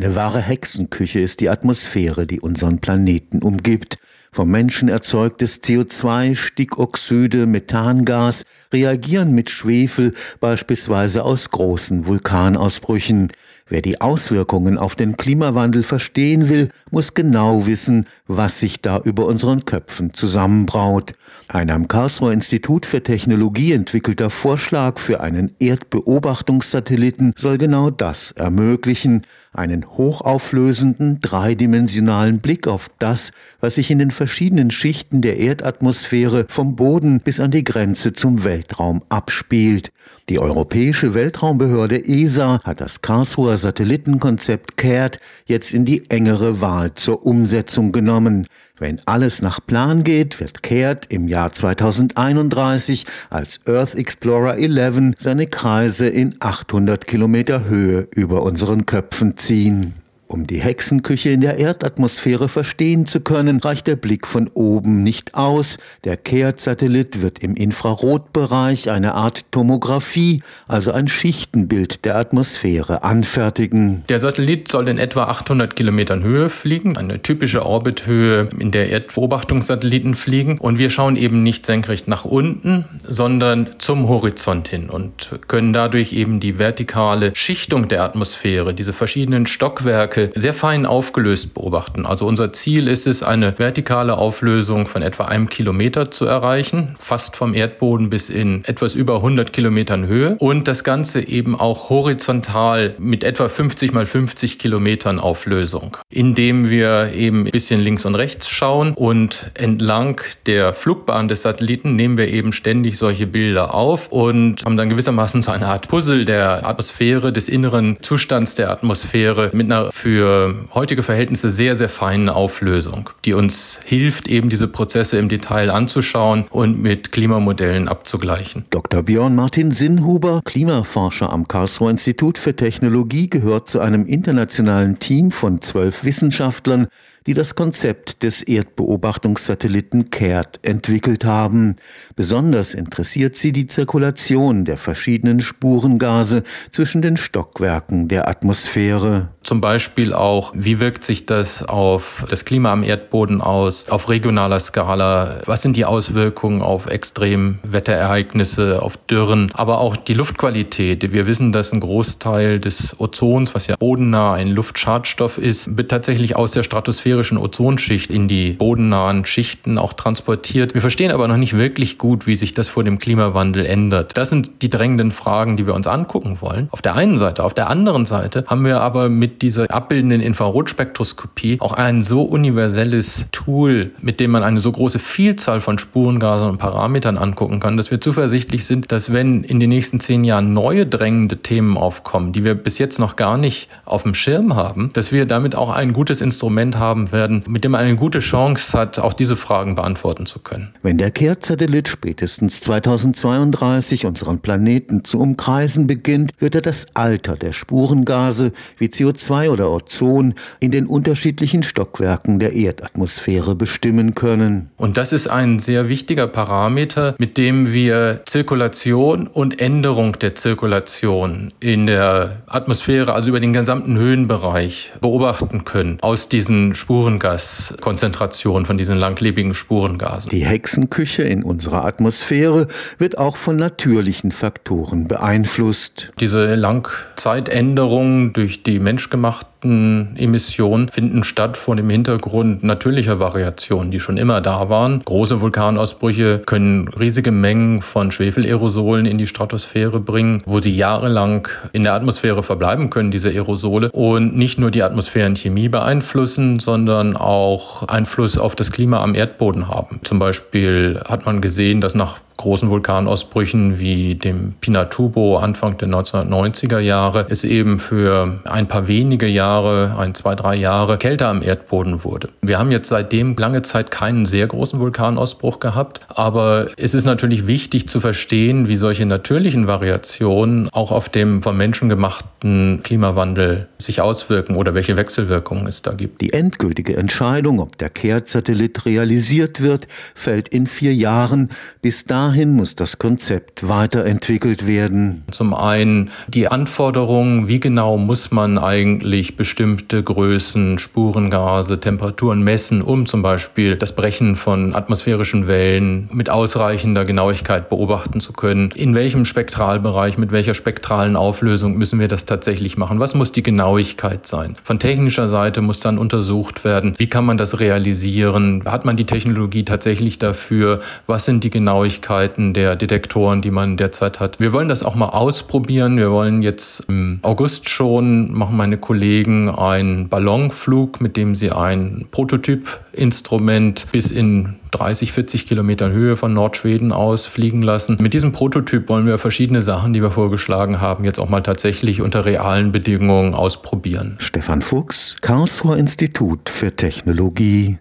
Eine wahre Hexenküche ist die Atmosphäre, die unseren Planeten umgibt. Vom Menschen erzeugtes CO2, Stickoxide, Methangas reagieren mit Schwefel beispielsweise aus großen Vulkanausbrüchen. Wer die Auswirkungen auf den Klimawandel verstehen will, muss genau wissen, was sich da über unseren Köpfen zusammenbraut. Ein am Karlsruher Institut für Technologie entwickelter Vorschlag für einen Erdbeobachtungssatelliten soll genau das ermöglichen, einen hochauflösenden, dreidimensionalen Blick auf das, was sich in den verschiedenen Schichten der Erdatmosphäre vom Boden bis an die Grenze zum Weltraum abspielt. Die Europäische Weltraumbehörde ESA hat das Karlsruher Satellitenkonzept CARED jetzt in die engere Wahl zur Umsetzung genommen. Wenn alles nach Plan geht, wird CARED im Jahr 2031 als Earth Explorer 11 seine Kreise in 800 Kilometer Höhe über unseren Köpfen ziehen. Um die Hexenküche in der Erdatmosphäre verstehen zu können, reicht der Blick von oben nicht aus. Der Kehrt-Satellit wird im Infrarotbereich eine Art Tomographie, also ein Schichtenbild der Atmosphäre anfertigen. Der Satellit soll in etwa 800 Kilometern Höhe fliegen, eine typische Orbithöhe, in der Erdbeobachtungssatelliten fliegen. Und wir schauen eben nicht senkrecht nach unten, sondern zum Horizont hin und können dadurch eben die vertikale Schichtung der Atmosphäre, diese verschiedenen Stockwerke, Stärke sehr fein aufgelöst beobachten. Also unser Ziel ist es, eine vertikale Auflösung von etwa einem Kilometer zu erreichen, fast vom Erdboden bis in etwas über 100 Kilometern Höhe und das Ganze eben auch horizontal mit etwa 50 mal 50 Kilometern Auflösung, indem wir eben ein bisschen links und rechts schauen und entlang der Flugbahn des Satelliten nehmen wir eben ständig solche Bilder auf und haben dann gewissermaßen so eine Art Puzzle der Atmosphäre, des inneren Zustands der Atmosphäre mit einer für für heutige Verhältnisse sehr, sehr feine Auflösung, die uns hilft, eben diese Prozesse im Detail anzuschauen und mit Klimamodellen abzugleichen. Dr. Björn Martin Sinnhuber, Klimaforscher am Karlsruher Institut für Technologie, gehört zu einem internationalen Team von zwölf Wissenschaftlern, die das Konzept des Erdbeobachtungssatelliten CARED entwickelt haben. Besonders interessiert sie die Zirkulation der verschiedenen Spurengase zwischen den Stockwerken der Atmosphäre. Zum Beispiel auch, wie wirkt sich das auf das Klima am Erdboden aus, auf regionaler Skala? Was sind die Auswirkungen auf Extremwetterereignisse, auf Dürren, aber auch die Luftqualität? Wir wissen, dass ein Großteil des Ozons, was ja bodennah ein Luftschadstoff ist, wird tatsächlich aus der stratosphärischen Ozonschicht in die bodennahen Schichten auch transportiert. Wir verstehen aber noch nicht wirklich gut, wie sich das vor dem Klimawandel ändert. Das sind die drängenden Fragen, die wir uns angucken wollen. Auf der einen Seite. Auf der anderen Seite haben wir aber mit dieser abbildenden Infrarotspektroskopie auch ein so universelles Tool, mit dem man eine so große Vielzahl von Spurengasen und Parametern angucken kann, dass wir zuversichtlich sind, dass wenn in den nächsten zehn Jahren neue drängende Themen aufkommen, die wir bis jetzt noch gar nicht auf dem Schirm haben, dass wir damit auch ein gutes Instrument haben werden, mit dem man eine gute Chance hat, auch diese Fragen beantworten zu können. Wenn der Kehrt-Satellit spätestens 2032 unseren Planeten zu umkreisen beginnt, wird er das Alter der Spurengase wie CO2 CO2 oder Ozon in den unterschiedlichen Stockwerken der Erdatmosphäre bestimmen können. Und das ist ein sehr wichtiger Parameter, mit dem wir Zirkulation und Änderung der Zirkulation in der Atmosphäre, also über den gesamten Höhenbereich, beobachten können aus diesen Spurengaskonzentrationen, von diesen langlebigen Spurengasen. Die Hexenküche in unserer Atmosphäre wird auch von natürlichen Faktoren beeinflusst. Diese Langzeitänderungen durch die menschgemachten Emissionen finden statt vor dem Hintergrund natürlicher Variationen, die schon immer da waren. Große Vulkanausbrüche können riesige Mengen von Schwefelerosolen in die Stratosphäre bringen, wo sie jahrelang in der Atmosphäre verbleiben können, diese Aerosole, und nicht nur die Atmosphärenchemie beeinflussen, sondern auch Einfluss auf das Klima am Erdboden haben. Zum Beispiel hat man gesehen, dass nach großen Vulkanausbrüchen wie dem Pinatubo Anfang der 1990er Jahre es eben für ein paar wenige Jahre, ein, zwei, drei Jahre kälter am Erdboden wurde. Wir haben jetzt seitdem lange Zeit keinen sehr großen Vulkanausbruch gehabt, aber es ist natürlich wichtig zu verstehen, wie solche natürlichen Variationen auch auf dem von Menschen gemachten Klimawandel sich auswirken oder welche Wechselwirkungen es da gibt. Die endgültige Entscheidung, ob der Kehrt-Satellit realisiert wird, fällt in vier Jahren. Bis dahin dahin muss das Konzept weiterentwickelt werden. Zum einen die Anforderungen, wie genau muss man eigentlich bestimmte Größen, Spurengase, Temperaturen messen, um zum Beispiel das Brechen von atmosphärischen Wellen mit ausreichender Genauigkeit beobachten zu können. In welchem Spektralbereich, mit welcher spektralen Auflösung müssen wir das tatsächlich machen? Was muss die Genauigkeit sein? Von technischer Seite muss dann untersucht werden, wie kann man das realisieren? Hat man die Technologie tatsächlich dafür? Was sind die Genauigkeiten der Detektoren, die man derzeit hat? Wir wollen das auch mal ausprobieren. Wir wollen jetzt im August schon, machen meine Kollegen einen Ballonflug, mit dem sie ein Prototypinstrument bis in 30, 40 Kilometern Höhe von Nordschweden aus fliegen lassen. Mit diesem Prototyp wollen wir verschiedene Sachen, die wir vorgeschlagen haben, jetzt auch mal tatsächlich unter realen Bedingungen ausprobieren. Stefan Fuchs, Karlsruher Institut für Technologie.